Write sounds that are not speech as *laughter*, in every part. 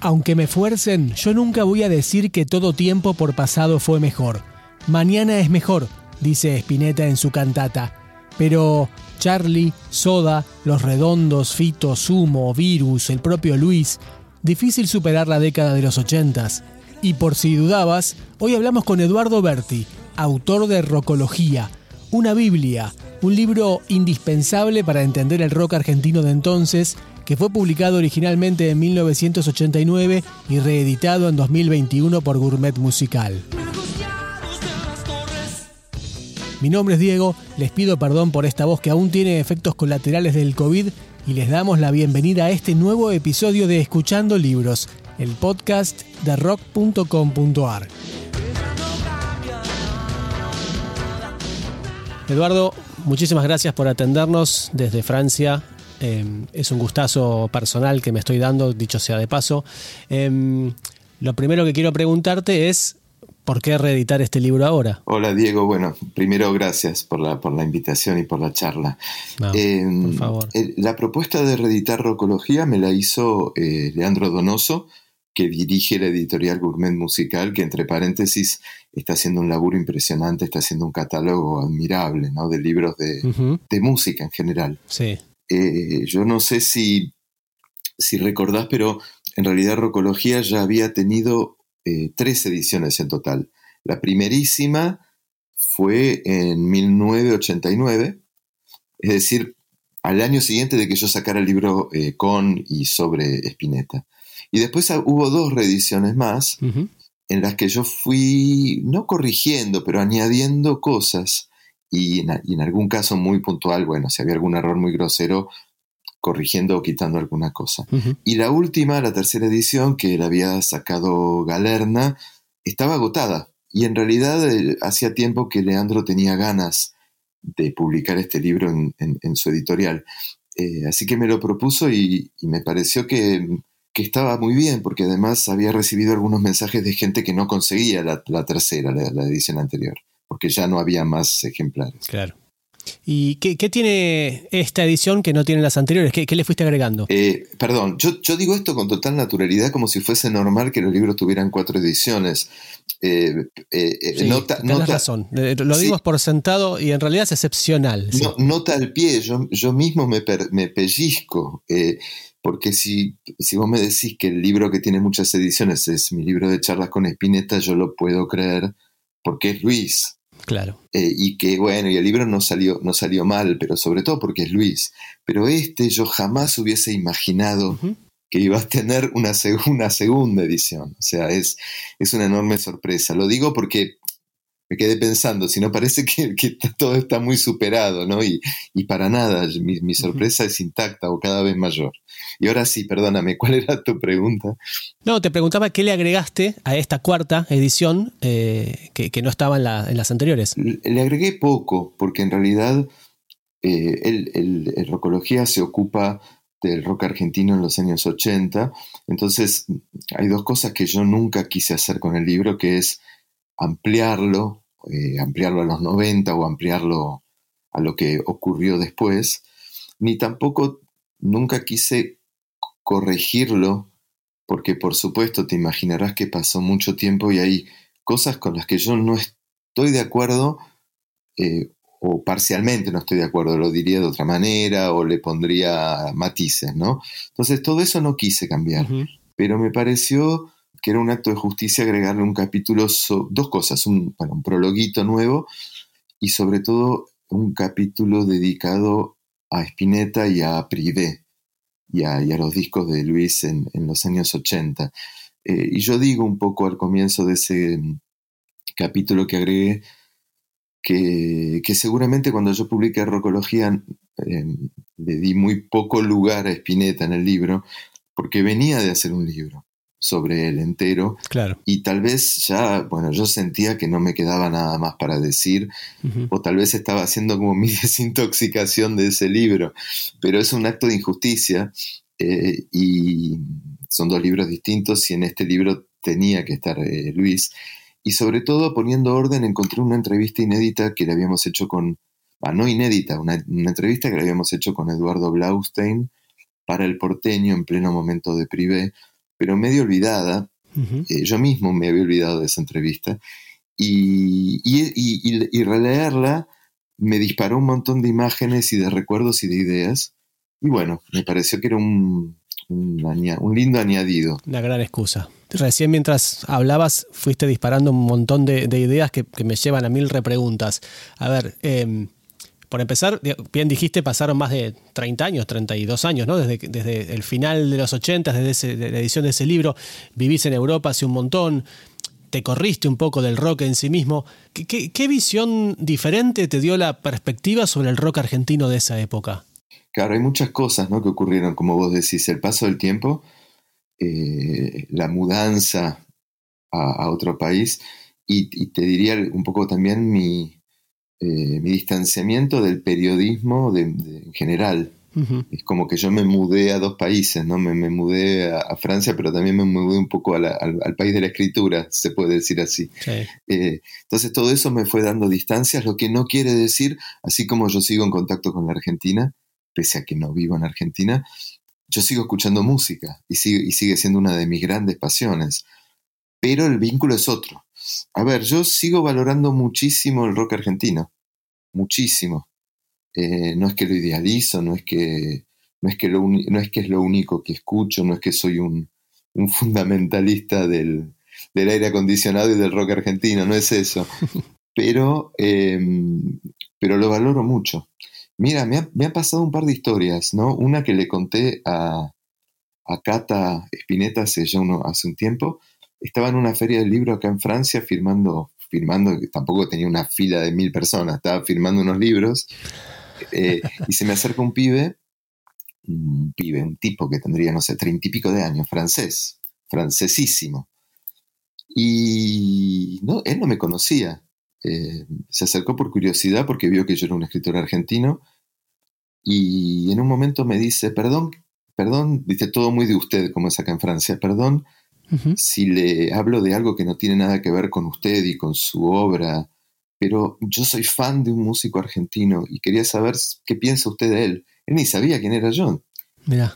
Aunque me fuercen, yo nunca voy a decir que todo tiempo por pasado fue mejor. Mañana es mejor, dice Spinetta en su cantata. Pero Charlie, Soda, Los Redondos, Fito, Sumo, Virus, el propio Luis, difícil superar la década de los ochentas. Y por si dudabas, hoy hablamos con Eduardo Berti, autor de Rocología, una Biblia, un libro indispensable para entender el rock argentino de entonces que fue publicado originalmente en 1989 y reeditado en 2021 por Gourmet Musical. Mi nombre es Diego, les pido perdón por esta voz que aún tiene efectos colaterales del COVID y les damos la bienvenida a este nuevo episodio de Escuchando Libros, el podcast de rock.com.ar. Eduardo, muchísimas gracias por atendernos desde Francia Em, es un gustazo personal que me estoy dando, dicho sea de paso. Em, lo primero que quiero preguntarte es, ¿por qué reeditar este libro ahora? Hola Diego, bueno, primero gracias por la, por la invitación y por la charla. Em, por favor. la propuesta de reeditar Rocología me la hizo eh, Leandro Donoso, que dirige la editorial Gourmet Musical, que entre paréntesis está haciendo un laburo impresionante, está haciendo un catálogo admirable, ¿no? De libros de, de música en general. Sí. Eh, yo no sé si, si recordás, pero en realidad Rocología ya había tenido eh, tres ediciones en total. La primerísima fue en 1989, es decir, al año siguiente de que yo sacara el libro eh, con y sobre Spinetta. Y después hubo dos reediciones más en las que yo fui, no corrigiendo, pero añadiendo cosas y en, algún caso muy puntual, bueno, si había algún error muy grosero, corrigiendo o quitando alguna cosa. Y la última, la tercera edición, que la había sacado Galerna, estaba agotada. Y en realidad eh, hacía tiempo que Leandro tenía ganas de publicar este libro en, su editorial. Eh, así que me lo propuso y, me pareció que, estaba muy bien, porque además había recibido algunos mensajes de gente que no conseguía la, tercera, la edición anterior porque ya no había más ejemplares. Claro. ¿Y qué, tiene esta edición que no tienen las anteriores? ¿Qué, le fuiste agregando? Eh, perdón, yo, yo, digo esto con total naturalidad como si fuese normal que los libros tuvieran cuatro ediciones. Eh, eh, nota, razón, lo digo por sentado y en realidad es excepcional. nota al pie, yo, yo mismo me, me pellizco, porque si, si vos me decís que el libro que tiene muchas ediciones es mi libro de charlas con Espineta, yo lo puedo creer porque es Luis. Claro. Eh, y que bueno, y el libro no salió, no salió mal, pero sobre todo porque es Luis. Pero este yo jamás hubiese imaginado que iba a tener una, una, segunda edición. O sea, es, es una enorme sorpresa. Lo digo porque me quedé pensando, si no parece que, todo está muy superado, ¿no? Y, para nada, mi, sorpresa es intacta o cada vez mayor. Y ahora sí, perdóname, ¿cuál era tu pregunta? No, te preguntaba qué le agregaste a esta cuarta edición eh, que, no estaba en, las anteriores. Le, agregué poco, porque en realidad eh, el, el, Rocología se ocupa del rock argentino en los años 80, entonces hay dos cosas que yo nunca quise hacer con el libro, que es ampliarlo, eh, ampliarlo a los 90 o ampliarlo a lo que ocurrió después, ni tampoco nunca quise corregirlo, porque por supuesto te imaginarás que pasó mucho tiempo y hay cosas con las que yo no estoy de acuerdo, eh, o parcialmente no estoy de acuerdo, lo diría de otra manera, o le pondría matices, ¿no? Entonces todo eso no quise cambiar, pero me pareció que era un acto de justicia agregarle un capítulo, dos cosas, un, bueno, un prologuito nuevo y sobre todo un capítulo dedicado a Spinetta y a Privé y a, los discos de Luis en, los años 80. Eh, y yo digo un poco al comienzo de ese capítulo que agregué que, seguramente cuando yo publiqué Rocología eh, le di muy poco lugar a Spinetta en el libro porque venía de hacer un libro sobre el entero. Claro. Y tal vez ya, bueno, yo sentía que no me quedaba nada más para decir, o tal vez estaba haciendo como mi *laughs* desintoxicación de ese libro, pero es un acto de injusticia eh, y son dos libros distintos y en este libro tenía que estar eh, Luis. Y sobre todo poniendo orden encontré una entrevista inédita que le habíamos hecho con, ah, no inédita, una, una entrevista que le habíamos hecho con Eduardo Blaustein para el porteño en pleno momento de privé pero medio olvidada. Eh, yo mismo me había olvidado de esa entrevista. Y, y, releerla me disparó un montón de imágenes y de recuerdos y de ideas. Y bueno, me pareció que era un, un, lindo añadido. Una gran excusa. Recién mientras hablabas fuiste disparando un montón de, ideas que, me llevan a mil repreguntas. A ver, em, por empezar, bien dijiste, pasaron más de 30 años, 32 años, ¿no? Desde, desde el final de los 80, desde la edición de ese libro, vivís en Europa hace un montón, te corriste un poco del rock en sí mismo. ¿Qué, visión diferente te dio la perspectiva sobre el rock argentino de esa época? Claro, hay muchas cosas ¿no? que ocurrieron, como vos decís, el paso del tiempo, eh, la mudanza a, otro país y, te diría un poco también mi, eh, mi distanciamiento del periodismo en general. Es como que yo me mudé a dos países, ¿no? Me, mudé a, Francia, pero también me mudé un poco al, país de la escritura, se puede decir así. Eh, entonces todo eso me fue dando distancias, lo que no quiere decir, así como yo sigo en contacto con la Argentina, pese a que no vivo en Argentina, yo sigo escuchando música y sigue, y sigue siendo una de mis grandes pasiones. Pero el vínculo es otro. A ver, yo sigo valorando muchísimo el rock argentino. Muchísimo. Eh, no es que lo idealizo, no es que, no es que, lo, no es, que es lo único que escucho, no es que soy un, fundamentalista del, aire acondicionado y del rock argentino, no es eso. *laughs* Pero, em, pero lo valoro mucho. Mira, me ha, me pasado un par de historias, ¿no? Una que le conté a, a Cata Spinetta hace ya uno, hace un tiempo. Estaba en una feria del libro acá en Francia firmando, firmando, tampoco tenía una fila de mil personas, estaba firmando unos libros. Eh, y se me acerca un pibe, un pibe, un tipo que tendría, no sé, treinta y pico de años, francés, francesísimo. Y no, él no me conocía. Eh, se acercó por curiosidad porque vio que yo era un escritor argentino y en un momento me dice, perdón, perdón, dice todo muy de usted como es acá en Francia, perdón si le hablo de algo que no tiene nada que ver con usted y con su obra, pero yo soy fan de un músico argentino y quería saber qué piensa usted de él. Él ni sabía quién era yo.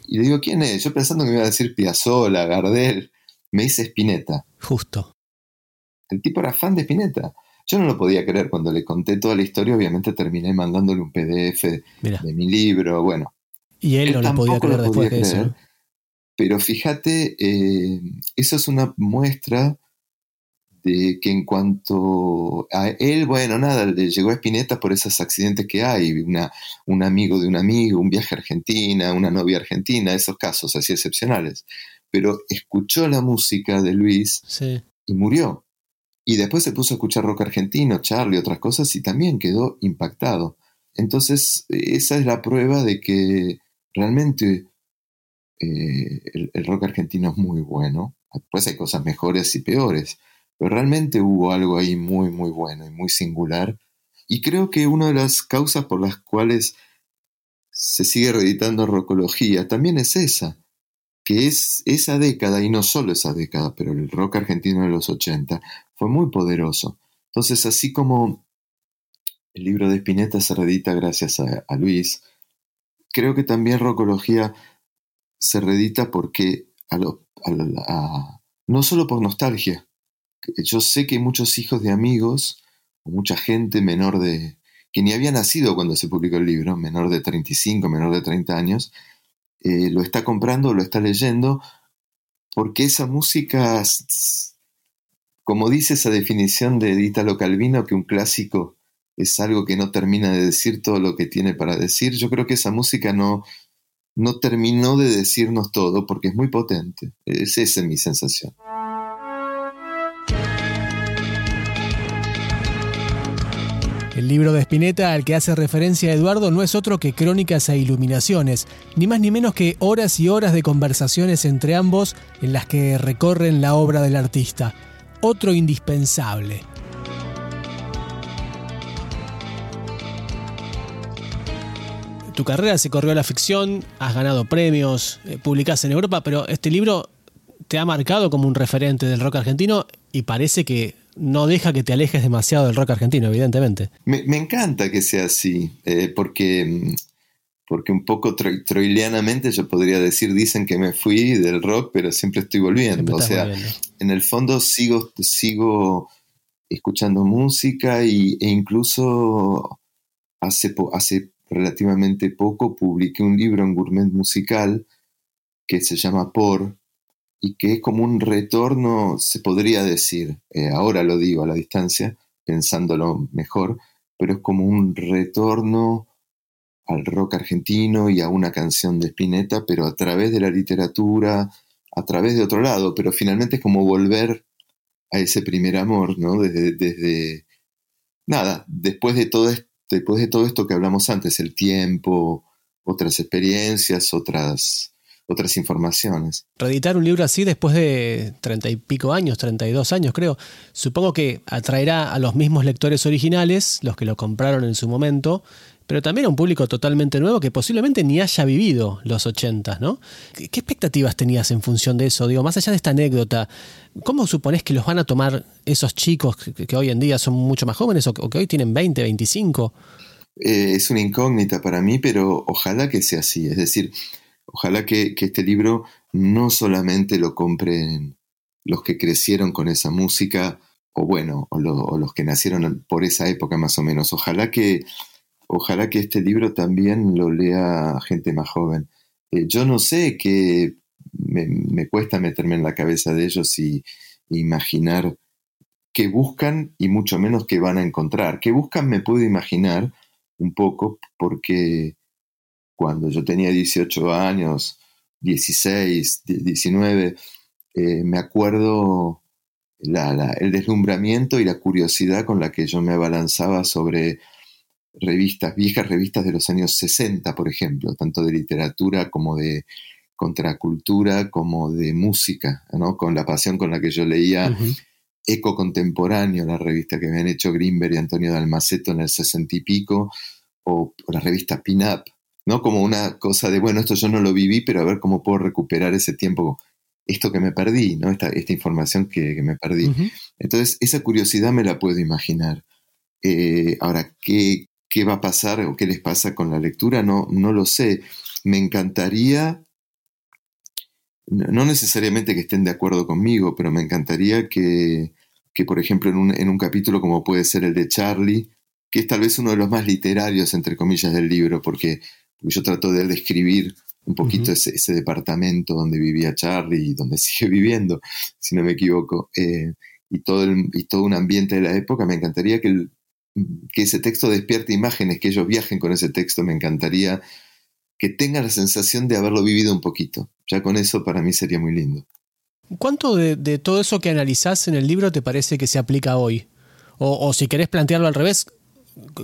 Y le digo, ¿quién es? Yo pensando que me iba a decir Piazzola, Gardel, me dice Spinetta. Justo. El tipo era fan de Spinetta. Yo no lo podía creer cuando le conté toda la historia, obviamente terminé mandándole un PDF de mi libro, bueno. Y él, no lo podía creer después de eso. Pero fíjate, eh, eso es una muestra de que en cuanto a él, bueno, nada, le llegó a Espineta por esos accidentes que hay, una, un amigo de un amigo, un viaje a Argentina, una novia argentina, esos casos así excepcionales. Pero escuchó la música de Luis y murió. Y después se puso a escuchar rock argentino, Charlie, otras cosas, y también quedó impactado. Entonces, esa es la prueba de que realmente eh, el, rock argentino es muy bueno. Después hay cosas mejores y peores, pero realmente hubo algo ahí muy, muy bueno y muy singular. Y creo que una de las causas por las cuales se sigue reeditando Rockología también es esa, que es esa década, y no solo esa década, pero el rock argentino de los 80, fue muy poderoso. Entonces, así como el libro de Spinetta se reedita gracias a, Luis, creo que también Rocología se reedita porque no solo por nostalgia. Yo sé que muchos hijos de amigos o mucha gente menor de que ni había nacido cuando se publicó el libro, menor de 35, menor de 30 años, eh, lo está comprando, lo está leyendo, porque esa música como dice esa definición de Italo Calvino, que un clásico es algo que no termina de decir todo lo que tiene para decir, yo creo que esa música no, no terminó de decirnos todo porque es muy potente. Es esa mi sensación. El libro de Spinetta al que hace referencia Eduardo no es otro que Crónicas e Iluminaciones, ni más ni menos que horas y horas de conversaciones entre ambos en las que recorren la obra del artista otro indispensable. Tu carrera se corrió a la ficción, has ganado premios, eh, publicás en Europa, pero este libro te ha marcado como un referente del rock argentino y parece que no deja que te alejes demasiado del rock argentino, evidentemente. Me, encanta que sea así, eh, porque, porque un poco troilianamente yo podría decir, dicen que me fui del rock, pero siempre estoy volviendo. o sea, en el fondo sigo, sigo escuchando música y, e incluso hace, hace relativamente poco publiqué un libro en Gourmet Musical que se llama Por y que es como un retorno, se podría decir, eh, ahora lo digo a la distancia, pensándolo mejor, pero es como un retorno al rock argentino y a una canción de Spinetta, pero a través de la literatura, a través de otro lado, pero finalmente es como volver a ese primer amor, ¿no? Desde, desde nada, después de todo esto, después de todo esto que hablamos antes, el tiempo, otras experiencias, otras, otras informaciones. Reeditar un libro así después de treinta y pico años, treinta y dos años creo, supongo que atraerá a los mismos lectores originales, los que lo compraron en su momento, pero también a un público totalmente nuevo que posiblemente ni haya vivido los ochentas, ¿no? ¿Qué, expectativas tenías en función de eso? Digo, más allá de esta anécdota, ¿cómo suponés que los van a tomar esos chicos que, hoy en día son mucho más jóvenes o que, hoy tienen 20, 25? Eh, es una incógnita para mí, pero ojalá que sea así. Es decir, ojalá que, este libro no solamente lo compren los que crecieron con esa música, o bueno, o, los que nacieron por esa época más o menos. Ojalá que, ojalá que este libro también lo lea gente más joven. Eh, yo no sé qué me, cuesta meterme en la cabeza de ellos y imaginar qué buscan y mucho menos qué van a encontrar. ¿Qué buscan me puedo imaginar un poco porque cuando yo tenía 18 años, 16, 19, eh, me acuerdo el deslumbramiento y la curiosidad con la que yo me abalanzaba sobre revistas, viejas revistas de los años 60, por ejemplo, tanto de literatura como de contracultura, como de música, ¿no? con la pasión con la que yo leía Eco Contemporáneo, la revista que habían hecho Grimberg y Antonio Dalmaceto en el sesenta y pico, o, la revista Pin Up, ¿no? Como una cosa de, bueno, esto yo no lo viví, pero a ver cómo puedo recuperar ese tiempo, esto que me perdí, ¿no? Esta, esta información que, me perdí. Entonces, esa curiosidad me la puedo imaginar. Eh, ahora, ¿qué, ¿qué va a pasar o qué les pasa con la lectura? No, no lo sé. Me encantaría no necesariamente que estén de acuerdo conmigo, pero me encantaría que, por ejemplo, en un, en un, capítulo como puede ser el de Charlie, que es tal vez uno de los más literarios, entre comillas, del libro, porque, yo trato de describir un poquito ese, departamento donde vivía Charlie y donde *laughs* sigue viviendo, si no me equivoco, eh, y, todo y todo un ambiente de la época, me encantaría que, que ese texto despierte imágenes, que ellos viajen con ese texto, me encantaría que tengan la sensación de haberlo vivido un poquito. Ya con eso para mí sería muy lindo. ¿Cuánto de, todo eso que analizás en el libro te parece que se aplica hoy? O, si querés plantearlo al revés,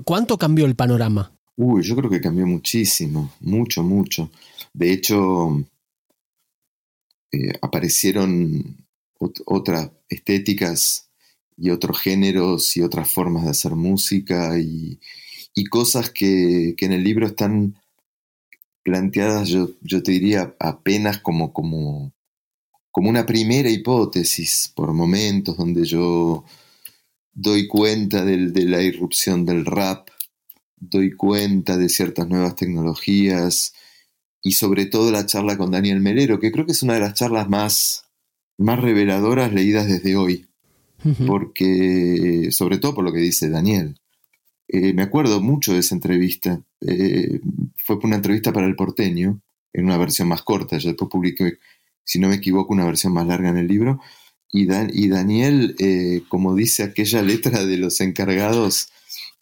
¿cuánto cambió el panorama? Uy, yo creo que cambió muchísimo, mucho, mucho. De hecho, eh, aparecieron otras estéticas y otros géneros y otras formas de hacer música y, cosas que, que, en el libro están planteadas, yo, yo te diría, apenas como, como, como una primera hipótesis por momentos donde yo doy cuenta de la irrupción del rap, doy cuenta de ciertas nuevas tecnologías y sobre todo la charla con Daniel Melero, que creo que es una de las charlas más, más reveladoras leídas desde hoy, porque sobre todo por lo que dice Daniel. Eh, me acuerdo mucho de esa entrevista. Eh, fue una entrevista para el porteño, en una versión más corta. Yo después publiqué, si no me equivoco, una versión más larga en el libro. Y, y Daniel, eh, como dice aquella letra de los encargados,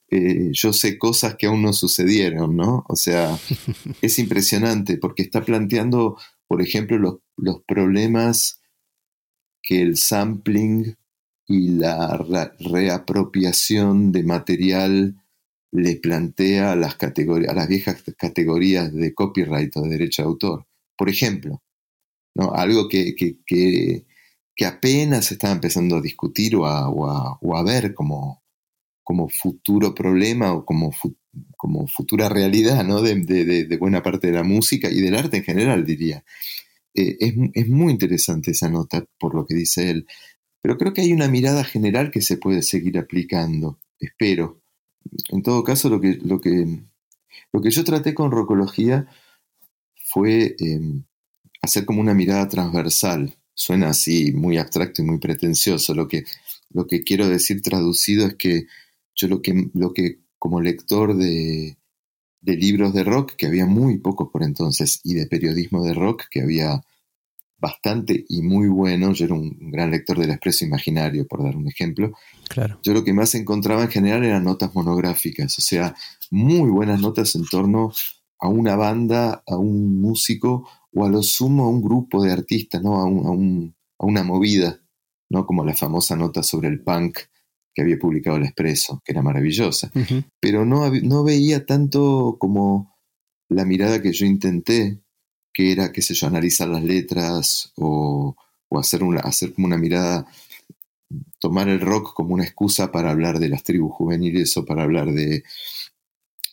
yo sé cosas que aún no sucedieron, ¿no? O sea, *laughs* es impresionante porque está planteando, por ejemplo, los, los problemas que el sampling y la reapropiación de material le plantea a las, categorías, a las viejas categorías de copyright o de derecho de autor. Por ejemplo, ¿no? algo que, que, apenas se está empezando a discutir o a, ver como, como futuro problema o como, como futura realidad ¿no? de, buena parte de la música y del arte en general, diría. Eh, es, es, muy interesante esa nota por lo que dice él. Pero creo que hay una mirada general que se puede seguir aplicando, espero. En todo caso, lo que, lo que Lo que yo traté con rocología fue em, hacer como una mirada transversal. Suena así muy abstracto y muy pretencioso. Lo que, lo que quiero decir traducido es que yo lo que, lo que como lector de, de libros de rock, que había muy pocos por entonces, y de periodismo de rock, que había bastante y muy bueno. Yo era un gran lector del Expreso Imaginario, por dar un ejemplo. Claro. Yo lo que más encontraba en general eran notas monográficas, o sea, muy buenas notas en torno a una banda, a un músico o a lo sumo a un grupo de artistas, ¿no? a, a, una movida, ¿no? como la famosa nota sobre el punk que había publicado el Expreso, que era maravillosa. Pero no, no veía tanto como la mirada que yo intenté que era, qué sé yo, analizar las letras o, hacer, una, hacer como una mirada, tomar el rock como una excusa para hablar de las tribus juveniles o para hablar de,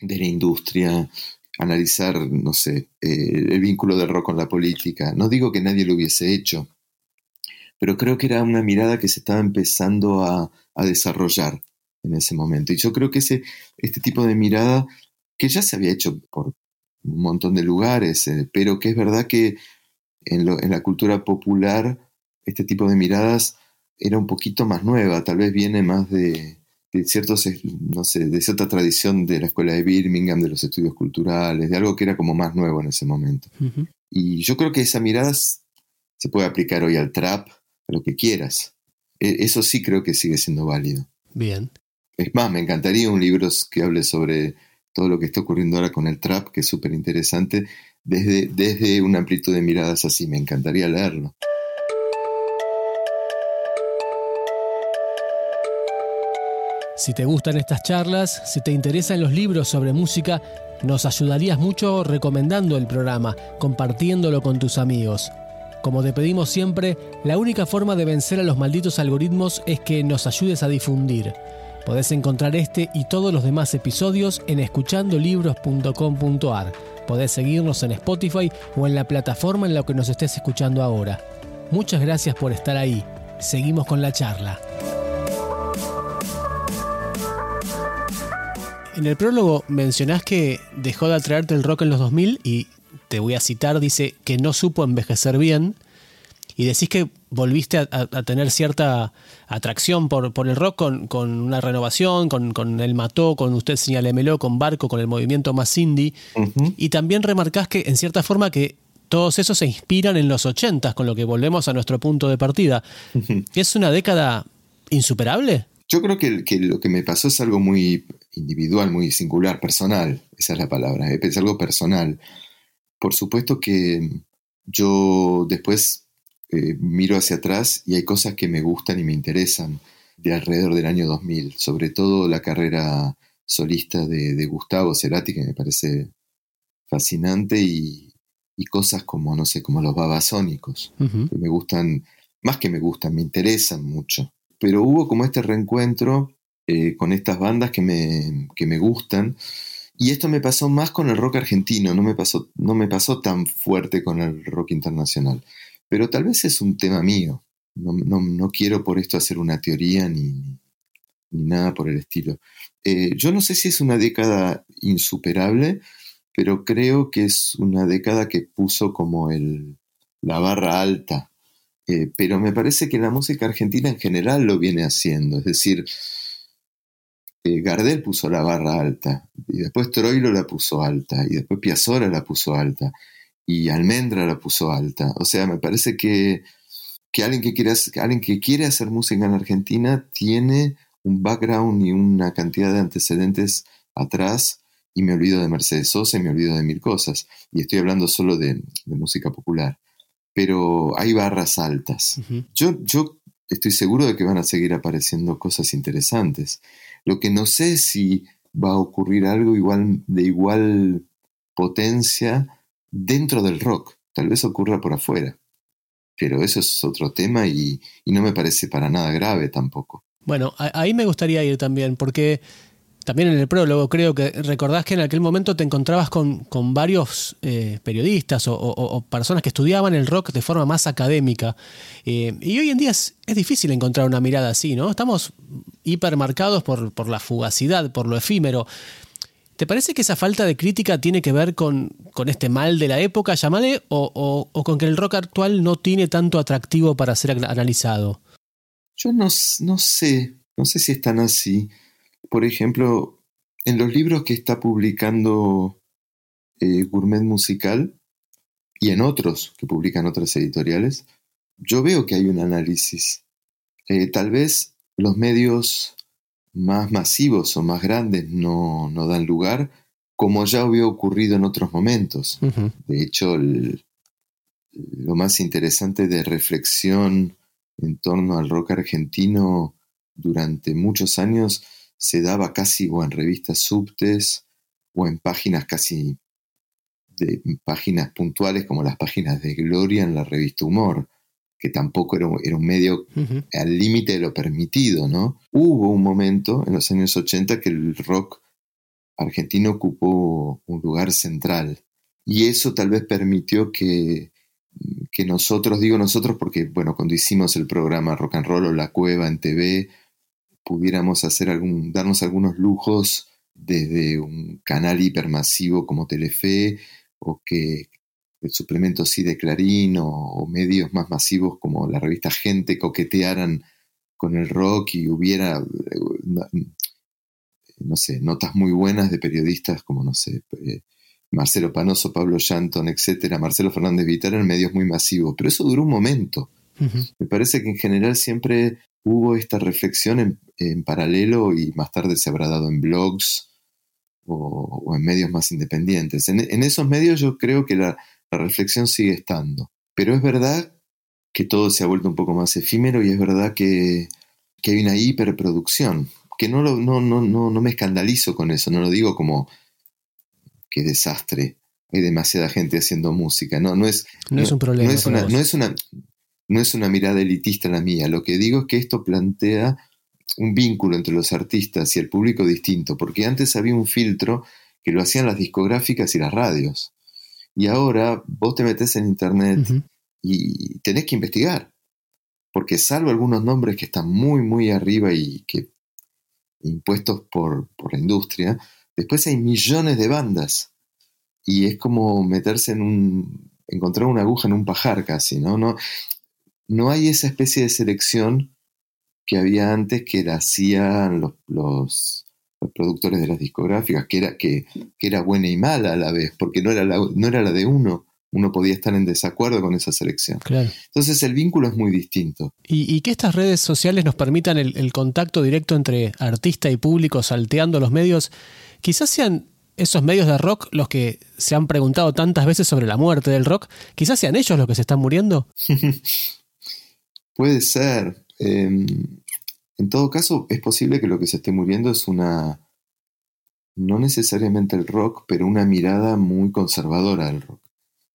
de la industria, analizar, no sé, eh, el vínculo del rock con la política. No digo que nadie lo hubiese hecho, pero creo que era una mirada que se estaba empezando a, desarrollar en ese momento. Y yo creo que ese, este tipo de mirada, que ya se había hecho por un montón de lugares, eh, pero que es verdad que en, la cultura popular este tipo de miradas era un poquito más nueva, tal vez viene más de, ciertos, no sé, de cierta tradición de la escuela de Birmingham, de los estudios culturales, de algo que era como más nuevo en ese momento. Y yo creo que esa mirada se puede aplicar hoy al trap, a lo que quieras. E, eso sí creo que sigue siendo válido. Bien. Es más, me encantaría un libro que hable sobre todo lo que está ocurriendo ahora con el trap, que es súper interesante, desde, desde una amplitud de miradas así. Me encantaría leerlo. Si te gustan estas charlas, si te interesan los libros sobre música, nos ayudarías mucho recomendando el programa, compartiéndolo con tus amigos. Como te pedimos siempre, la única forma de vencer a los malditos algoritmos es que nos ayudes a difundir. Podés encontrar este y todos los demás episodios en escuchandolibros.com.ar. Podés seguirnos en Spotify o en la plataforma en la que nos estés escuchando ahora. Muchas gracias por estar ahí. Seguimos con la charla. En el prólogo mencionás que dejó de atraerte el rock en los 2000 y te voy a citar, dice que no supo envejecer bien y decís que volviste a, tener cierta atracción por, por el rock con, una renovación, con, El Mató, con Usted Señalemelo, con Barco, con el movimiento más indie. Y también remarcás que, en cierta forma, que todos esos se inspiran en los ochentas, con lo que volvemos a nuestro punto de partida. ¿Es una década insuperable? Yo creo que, que, lo que me pasó es algo muy individual, muy singular, personal. Esa es la palabra, es algo personal. Por supuesto que yo después eh, miro hacia atrás y hay cosas que me gustan y me interesan de alrededor del año 2000, sobre todo la carrera solista de, Gustavo Cerati, que me parece fascinante, y, cosas como, no sé, como los babasónicos, que me gustan, más que me gustan, me interesan mucho. Pero hubo como este reencuentro eh, con estas bandas que me, que me gustan, y esto me pasó más con el rock argentino, no me pasó, no me pasó tan fuerte con el rock internacional. Pero tal vez es un tema mío. No, quiero por esto hacer una teoría ni, nada por el estilo. Eh, yo no sé si es una década insuperable, pero creo que es una década que puso como el, la barra alta. Eh, pero me parece que la música argentina en general lo viene haciendo. Es decir, eh, Gardel puso la barra alta, y después Troilo la puso alta, y después Piazzolla la puso alta y Almendra la puso alta. O sea, me parece que, alguien, que quiere, alguien que quiere hacer música en Argentina tiene un background y una cantidad de antecedentes atrás y me olvido de Mercedes Sosa y me olvido de mil cosas. Y estoy hablando solo de, música popular. Pero hay barras altas. yo, yo estoy seguro de que van a seguir apareciendo cosas interesantes. Lo que no sé es si va a ocurrir algo igual, de igual potencia dentro del rock. Tal vez ocurra por afuera. Pero eso es otro tema y, no me parece para nada grave tampoco. Bueno, ahí me gustaría ir también, porque también en el prólogo creo que recordás que en aquel momento te encontrabas con, con varios eh, periodistas o, personas que estudiaban el rock de forma más académica. Eh, y hoy en día es, difícil encontrar una mirada así, ¿no? Estamos hipermarcados por, por la fugacidad, por lo efímero. ¿Te parece que esa falta de crítica tiene que ver con, con este mal de la época, llamale, o, o, con que el rock actual no tiene tanto atractivo para ser analizado? Yo no, no sé, no sé si es tan así. Por ejemplo, en los libros que está publicando eh, Gourmet Musical y en otros que publican otras editoriales, yo veo que hay un análisis. Eh, tal vez los medios más masivos o más grandes no, no dan lugar, como ya había ocurrido en otros momentos. De hecho, lo más interesante de reflexión en torno al rock argentino durante muchos años se daba casi o en revistas subtes o en páginas casi de páginas puntuales como las páginas de Gloria en la revista Humor que tampoco era, un medio al límite de lo permitido, ¿no? Hubo un momento en los años 80 que el rock argentino ocupó un lugar central y eso tal vez permitió que, que nosotros, digo nosotros porque, bueno, cuando hicimos el programa Rock and Roll o La Cueva en TV, pudiéramos hacer algún, darnos algunos lujos desde un canal hipermasivo como Telefe o que el suplemento sí de Clarín o, medios más masivos como la revista Gente coquetearan con el rock y hubiera, eh, no sé, notas muy buenas de periodistas como, no sé, eh, Marcelo Panoso, Pablo Shanton, etcétera, Marcelo Fernández Vitar en medios muy masivos, pero eso duró un momento. Me parece que en general siempre hubo esta reflexión en, paralelo y más tarde se habrá dado en blogs o, en medios más independientes. en, esos medios yo creo que la, la reflexión sigue estando. Pero es verdad que todo se ha vuelto un poco más efímero y es verdad que, hay una hiperproducción. Que no, no, no, no, no me escandalizo con eso, no lo digo como que desastre. Hay demasiada gente haciendo música. No, no es, no, es un problema. No es una, no es, una, no es una mirada elitista la mía. Lo que digo es que esto plantea un vínculo entre los artistas y el público distinto, porque antes había un filtro que lo hacían las discográficas y las radios. Y ahora vos te metes en internet y tenés que investigar. Porque salvo algunos nombres que están muy, muy arriba y que impuestos por, por la industria, después hay millones de bandas. Y es como meterse en un. encontrar una aguja en un pajar casi, ¿no? No, no hay esa especie de selección que había antes que la hacían los, los productores de las discográficas, que era, que, era buena y mala a la vez, porque no era la, no era la de uno. Uno podía estar en desacuerdo con esa selección. Entonces el vínculo es muy distinto. Y, que estas redes sociales nos permitan el, contacto directo entre artista y público salteando los medios, quizás sean esos medios de rock los que se han preguntado tantas veces sobre la muerte del rock, quizás sean ellos los que se están muriendo. *laughs* Puede ser. Em, en todo caso, es posible que lo que se esté muriendo es una, no necesariamente el rock, pero una mirada muy conservadora del rock.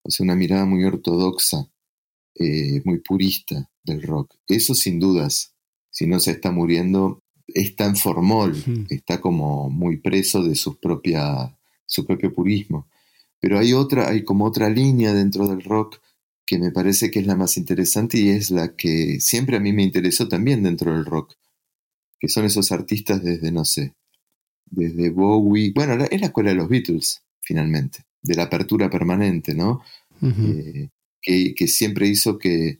O sea, una mirada muy ortodoxa, eh, muy purista del rock. Eso sin dudas, si no se está muriendo, está en formol, está como muy preso de su, propia, su propio purismo. Pero hay otra, hay como otra línea dentro del rock que me parece que es la más interesante y es la que siempre a mí me interesó también dentro del rock, que son esos artistas desde, no sé, desde Bowie, bueno, es la escuela de los Beatles, finalmente, de la apertura permanente, ¿no? Eh, que, siempre hizo que,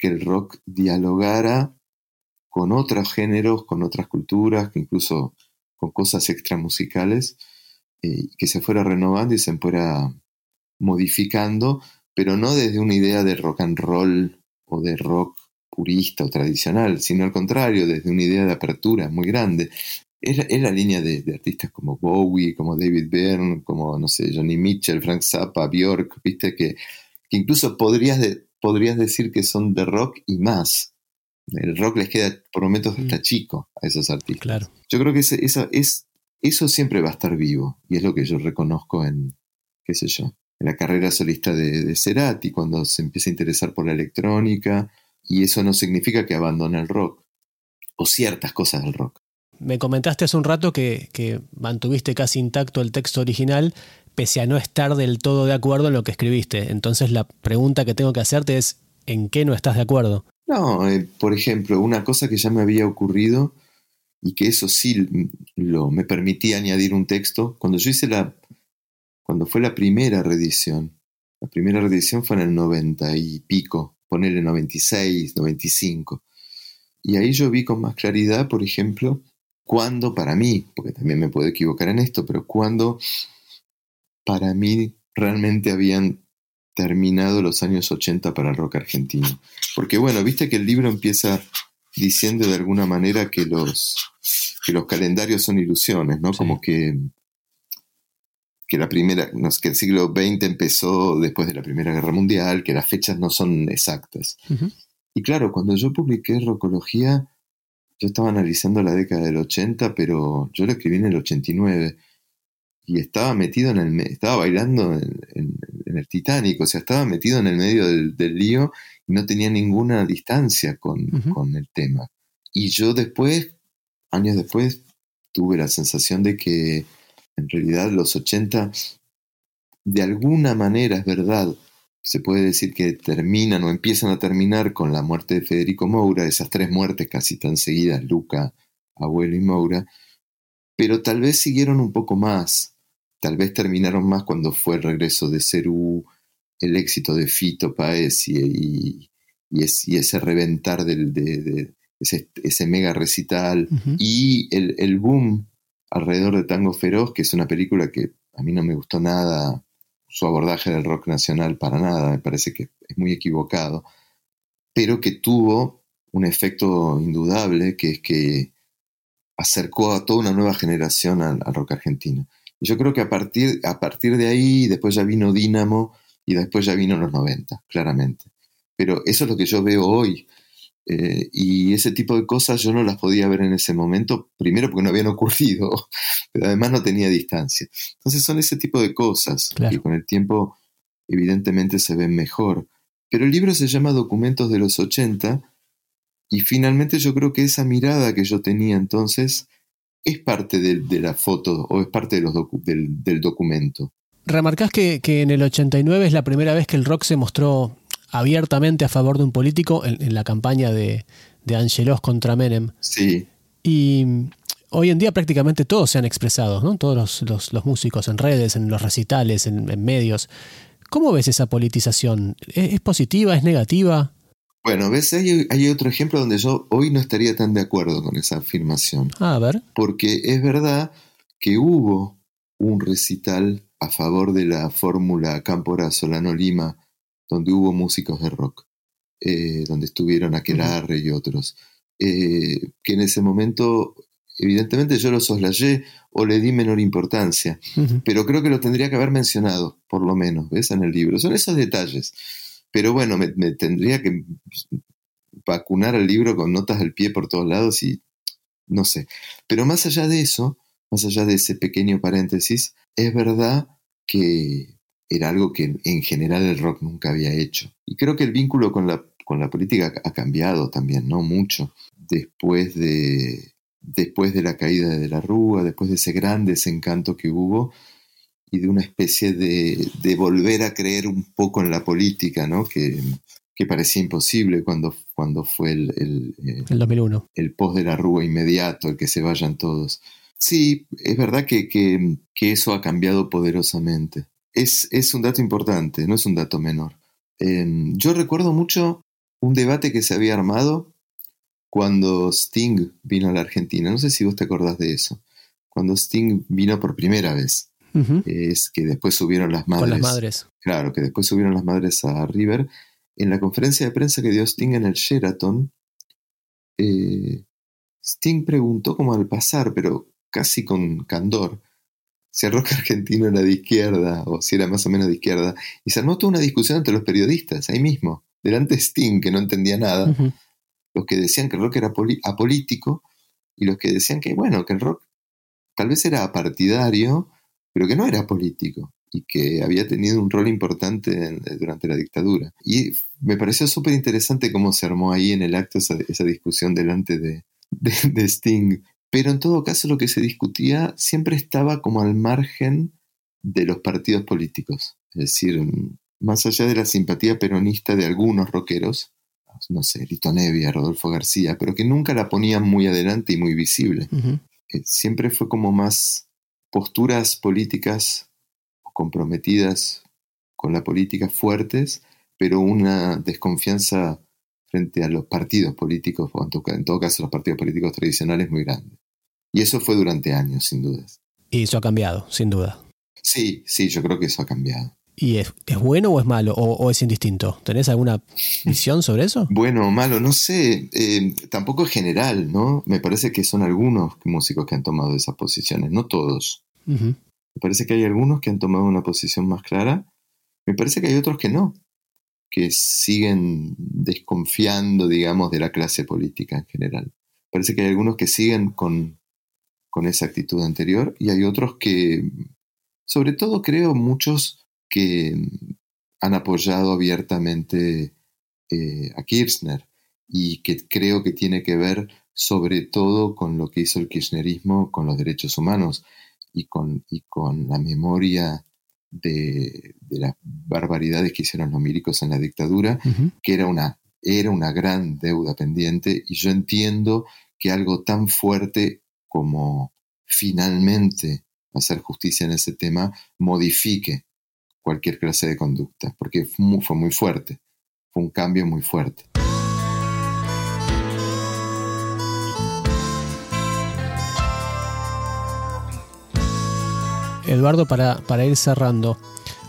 el rock dialogara con otros géneros, con otras culturas, que incluso con cosas extramusicales, eh, que se fuera renovando y se fuera modificando, pero no desde una idea de rock and roll o de rock purista o tradicional, sino al contrario, desde una idea de apertura muy grande. Es la, línea de, artistas como Bowie, como David Byrne, como, no sé, Johnny Mitchell, Frank Zappa, Bjork, viste, que, incluso podrías, podrías decir que son de rock y más. El rock les queda por momentos hasta mm. chico a esos artistas. Claro. Yo creo que eso, es, eso siempre va a estar vivo y es lo que yo reconozco en, qué sé yo, en la carrera solista de, de Cerati, cuando se empieza a interesar por la electrónica, y eso no significa que abandone el rock o ciertas cosas del rock. Me comentaste hace un rato que, mantuviste casi intacto el texto original, pese a no estar del todo de acuerdo en lo que escribiste. Entonces la pregunta que tengo que hacerte es, ¿en qué no estás de acuerdo? No, eh, por ejemplo, una cosa que ya me había ocurrido y que eso sí lo, me permitía añadir un texto. Cuando yo hice la, cuando fue la primera reedición, la primera reedición fue en el 90 y pico, ponerle 96, 95. Y ahí yo vi con más claridad, por ejemplo, cuando para mí, porque también me puedo equivocar en esto, pero cuando para mí realmente habían terminado los años 80 para el rock argentino. Porque bueno, viste que el libro empieza diciendo de alguna manera que los, que los calendarios son ilusiones, ¿no? Como que, que la primera, no, que el siglo XX empezó después de la Primera Guerra Mundial, que las fechas no son exactas. Y claro, cuando yo publiqué Rocología, yo estaba analizando la década del 80, pero yo lo escribí en el 89 y estaba metido en el estaba bailando en, el Titanic, o sea, estaba metido en el medio del, lío y no tenía ninguna distancia con, con, el tema. Y yo después, años después, tuve la sensación de que en realidad los 80, de alguna manera es verdad, se puede decir que terminan o empiezan a terminar con la muerte de Federico Moura, esas tres muertes casi tan seguidas, Luca, Abuelo y Moura, pero tal vez siguieron un poco más, tal vez terminaron más cuando fue el regreso de Cerú, el éxito de Fito Paez y, y, ese reventar del, de, ese, mega recital y el, el boom alrededor de Tango Feroz, que es una película que a mí no me gustó nada su abordaje del rock nacional para nada, me parece que es muy equivocado, pero que tuvo un efecto indudable, que es que acercó a toda una nueva generación al, rock argentino. Y yo creo que a partir, a partir de ahí, después ya vino Dínamo y después ya vino los 90, claramente. Pero eso es lo que yo veo hoy. Eh, y ese tipo de cosas yo no las podía ver en ese momento, primero porque no habían *laughs* ocurrido, pero además no tenía distancia. Entonces son ese tipo de cosas que con el tiempo evidentemente se ven mejor. Pero el libro se llama Documentos de los 80 y finalmente yo creo que esa mirada que yo tenía entonces es parte de, la foto o es parte de los del, documento. Remarcás que, que en el 89 es la primera vez que el rock se mostró abiertamente a favor de un político en, la campaña de, de Angelos contra Menem. Sí. Y hoy en día prácticamente todos se han expresado, ¿no? Todos los, músicos en redes, en los recitales, en, medios. ¿Cómo ves esa politización? ¿Es, positiva? ¿Es negativa? Bueno, ves, hay, hay, otro ejemplo donde yo hoy no estaría tan de acuerdo con esa afirmación. a ver. Porque es verdad que hubo un recital a favor de la fórmula Cámpora Solano Lima donde hubo músicos de rock, eh, donde estuvieron Aquelarre y otros, eh, que en ese momento, evidentemente yo lo soslayé o le di menor importancia, pero creo que lo tendría que haber mencionado, por lo menos, ¿ves? En el libro. Son esos detalles. Pero bueno, me, tendría que vacunar el libro con notas al pie por todos lados y no sé. Pero más allá de eso, más allá de ese pequeño paréntesis, es verdad que era algo que en general el rock nunca había hecho. Y creo que el vínculo con la, con la política ha cambiado también, ¿no? Mucho. Después de, después de la caída de la Rúa, después de ese gran desencanto que hubo y de una especie de, de volver a creer un poco en la política, ¿no? Que, que parecía imposible cuando, cuando fue el, el, eh, el 2001. El post de la Rúa inmediato, el que se vayan todos. Sí, es verdad que, que, que eso ha cambiado poderosamente es, un dato importante, no es un dato menor. Em, yo recuerdo mucho un debate que se había armado cuando Sting vino a la Argentina. No sé si vos te acordás de eso. Cuando Sting vino por primera vez. Es que después subieron las madres. las madres. Claro, que después subieron las madres a River. En la conferencia de prensa que dio Sting en el Sheraton, eh, Sting preguntó como al pasar, pero casi con candor, si el rock argentino era de izquierda o si era más o menos de izquierda. Y se armó toda una discusión entre los periodistas, ahí mismo, delante de Sting, que no entendía nada. Los que decían que el rock era apolítico y los que decían que, bueno, que el rock tal vez era partidario, pero que no era político y que había tenido un rol importante durante la dictadura. Y me pareció súper interesante cómo se armó ahí en el acto esa, discusión delante de, de Sting. Pero en todo caso lo que se discutía siempre estaba como al margen de los partidos políticos. Es decir, más allá de la simpatía peronista de algunos rockeros, no sé, Lito Nevia, Rodolfo García, pero que nunca la ponían muy adelante y muy visible. Eh, siempre fue como más posturas políticas comprometidas con la política fuertes, pero una desconfianza frente a los partidos políticos, o en todo caso los partidos políticos tradicionales, muy grande. Y eso fue durante años, sin dudas. Y eso ha cambiado, sin duda. Sí, sí, yo creo que eso ha cambiado. ¿Y es, bueno o es malo o, es indistinto? ¿Tenés alguna visión sobre eso? *laughs* Bueno o malo, no sé. Eh, tampoco es general, ¿no? Me parece que son algunos músicos que han tomado esas posiciones, no todos. Me parece que hay algunos que han tomado una posición más clara. Me parece que hay otros que no, que siguen desconfiando, digamos, de la clase política en general. Parece que hay algunos que siguen con, con esa actitud anterior y hay otros que, sobre todo creo, muchos que han apoyado abiertamente eh, a Kirchner y que creo que tiene que ver sobre todo con lo que hizo el kirchnerismo con los derechos humanos y con, y con la memoria de, las barbaridades que hicieron los milicos en la dictadura, que era una, era una gran deuda pendiente y yo entiendo que algo tan fuerte como finalmente hacer justicia en ese tema modifique cualquier clase de conducta, porque fue muy, fuerte, fue un cambio muy fuerte. Eduardo, para, para ir cerrando,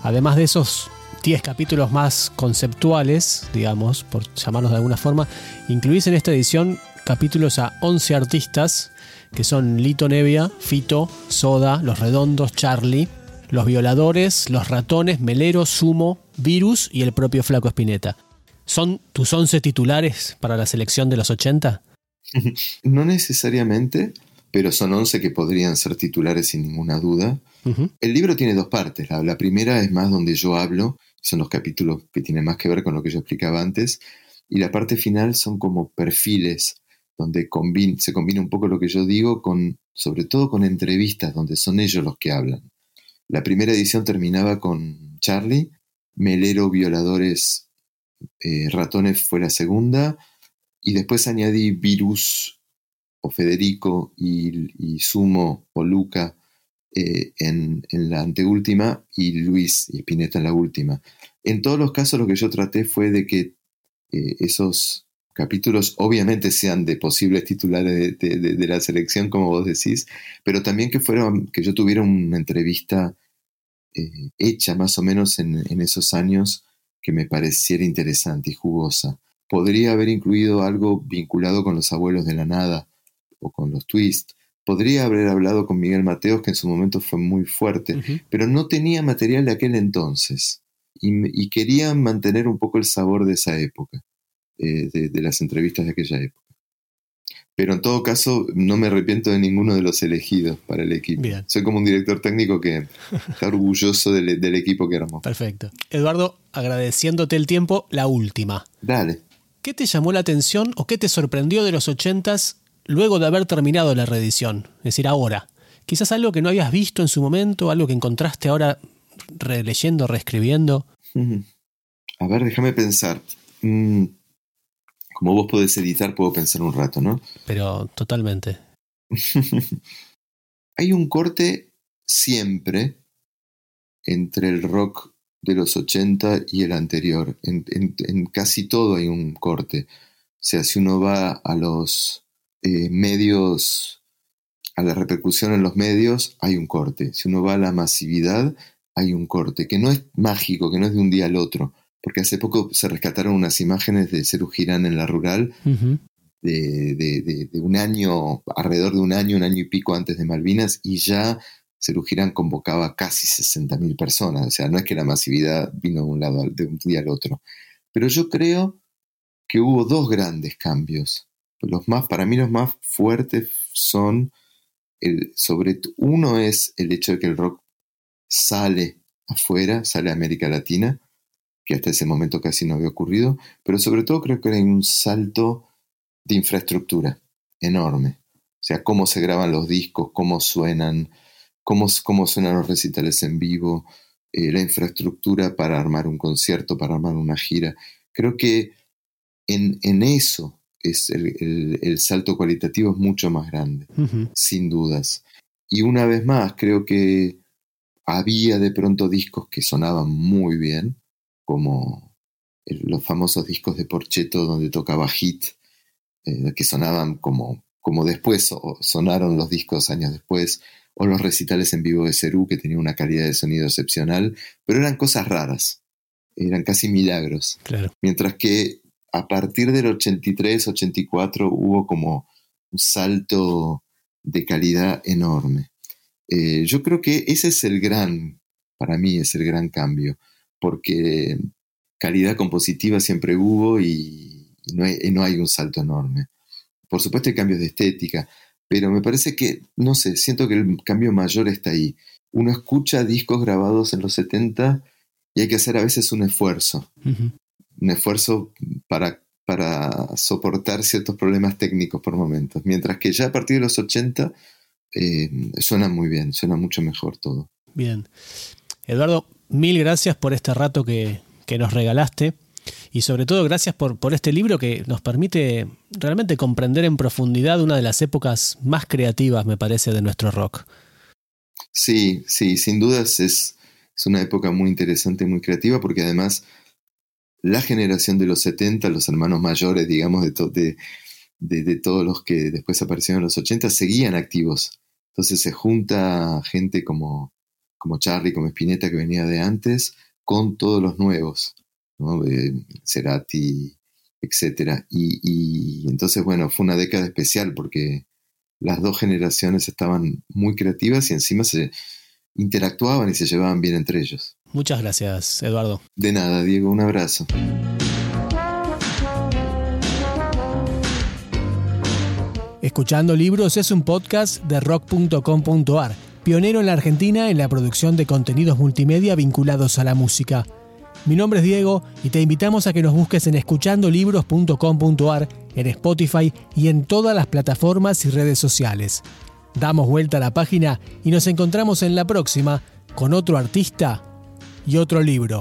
además de esos 10 capítulos más conceptuales, digamos, por llamarlos de alguna forma, incluís en esta edición capítulos a 11 artistas, que son Lito Nevia, Fito, Soda, Los Redondos, Charlie, los violadores, los ratones, Melero, Sumo, Virus y el propio Flaco Espineta. ¿Son tus 11 titulares para la selección de los 80? *laughs* No necesariamente, pero son 11 que podrían ser titulares sin ninguna duda. El libro tiene dos partes. La, primera es más donde yo hablo, son los capítulos que tienen más que ver con lo que yo explicaba antes, y la parte final son como perfiles, donde se combina un poco lo que yo digo con, sobre todo con entrevistas, donde son ellos los que hablan. La primera edición terminaba con Charlie, Melero, Violadores, eh, Ratones fue la segunda, y después añadí Virus o Federico y, Sumo o Luca eh, en, la anteúltima y Luis y Spinetta en la última. En todos los casos lo que yo traté fue de que eh, esos capítulos obviamente sean de posibles titulares de, la selección, como vos decís, pero también que, fueron, que yo tuviera una entrevista eh, hecha más o menos en, esos años que me pareciera interesante y jugosa. Podría haber incluido algo vinculado con los abuelos de la nada o con los twists. Podría haber hablado con Miguel Mateos, que en su momento fue muy fuerte, pero no tenía material de aquel entonces y quería mantener un poco el sabor de esa época. Eh, de, las entrevistas de aquella época. Pero en todo caso, no me arrepiento de ninguno de los elegidos para el equipo. Soy como un director técnico que está *laughs* orgulloso del, del equipo que armó. Perfecto. Eduardo, agradeciéndote el tiempo, la última. Dale. ¿Qué te llamó la atención o qué te sorprendió de los ochentas luego de haber terminado la reedición? Es decir, ahora. Quizás algo que no habías visto en su momento, algo que encontraste ahora releyendo, reescribiendo. A ver, déjame pensar. Mm, como vos podés editar, puedo pensar un rato, ¿no? Pero totalmente. *laughs* Hay un corte siempre entre el rock de los 80 y el anterior. En, casi todo hay un corte. O sea, si uno va a los eh, medios, a la repercusión en los medios, hay un corte. Si uno va a la masividad, hay un corte, que no es mágico, que no es de un día al otro, porque hace poco se rescataron unas imágenes de Cerú Girán en la rural, de, un año, alrededor de un año, un año y pico antes de Malvinas, y ya Cerú Girán convocaba casi 60.000 personas, o sea, no es que la masividad vino de un lado, de un día al otro. Pero yo creo que hubo dos grandes cambios. Los más, para mí los más fuertes son, sobre uno es el hecho de que el rock sale afuera, sale a América Latina, que hasta ese momento casi no había ocurrido, pero sobre todo creo que hay un salto de infraestructura enorme. O sea, cómo se graban los discos, cómo suenan, cómo, cómo suenan los recitales en vivo, eh, la infraestructura para armar un concierto, para armar una gira. Creo que en, en eso es el, el, salto cualitativo es mucho más grande, sin dudas. Y una vez más, creo que había de pronto discos que sonaban muy bien, como los famosos discos de Porcheto donde tocaba Hit, eh, que sonaban como, como después sonaron los discos años después, o los recitales en vivo de Cerú, que tenían una calidad de sonido excepcional, pero eran cosas raras, eran casi milagros. Claro. Mientras que a partir del 83, 84 hubo como un salto de calidad enorme. Eh, yo creo que ese es el gran, para mí es el gran cambio, porque calidad compositiva siempre hubo y, no, hay, un salto enorme. Por supuesto hay cambios de estética, pero me parece que, no sé, siento que el cambio mayor está ahí. Uno escucha discos grabados en los 70 y hay que hacer a veces un esfuerzo, un esfuerzo para, para soportar ciertos problemas técnicos por momentos, mientras que ya a partir de los 80 eh, suena muy bien, suena mucho mejor todo. Bien. Eduardo, mil gracias por este rato que, que nos regalaste. Y sobre todo gracias por, por, este libro que nos permite realmente comprender en profundidad una de las épocas más creativas, me parece, de nuestro rock. Sí, sí, sin dudas es, es una época muy interesante, muy creativa, porque además la generación de los 70, los hermanos mayores, digamos, de, de, de, todos los que después aparecieron en los 80, seguían activos. Entonces se junta gente como, como Charlie, como Spinetta, que venía de antes, con todos los nuevos. ¿no? Cerati, etc. Y, entonces, bueno, fue una década especial porque las dos generaciones estaban muy creativas y encima se interactuaban y se llevaban bien entre ellos. Muchas gracias, Eduardo. De nada, Diego, un abrazo. Escuchando Libros es un podcast de rock.com.ar, pionero en la Argentina en la producción de contenidos multimedia vinculados a la música. Mi nombre es Diego y te invitamos a que nos busques en escuchandolibros.com.ar, en Spotify y en todas las plataformas y redes sociales. Damos vuelta a la página y nos encontramos en la próxima con otro artista y otro libro.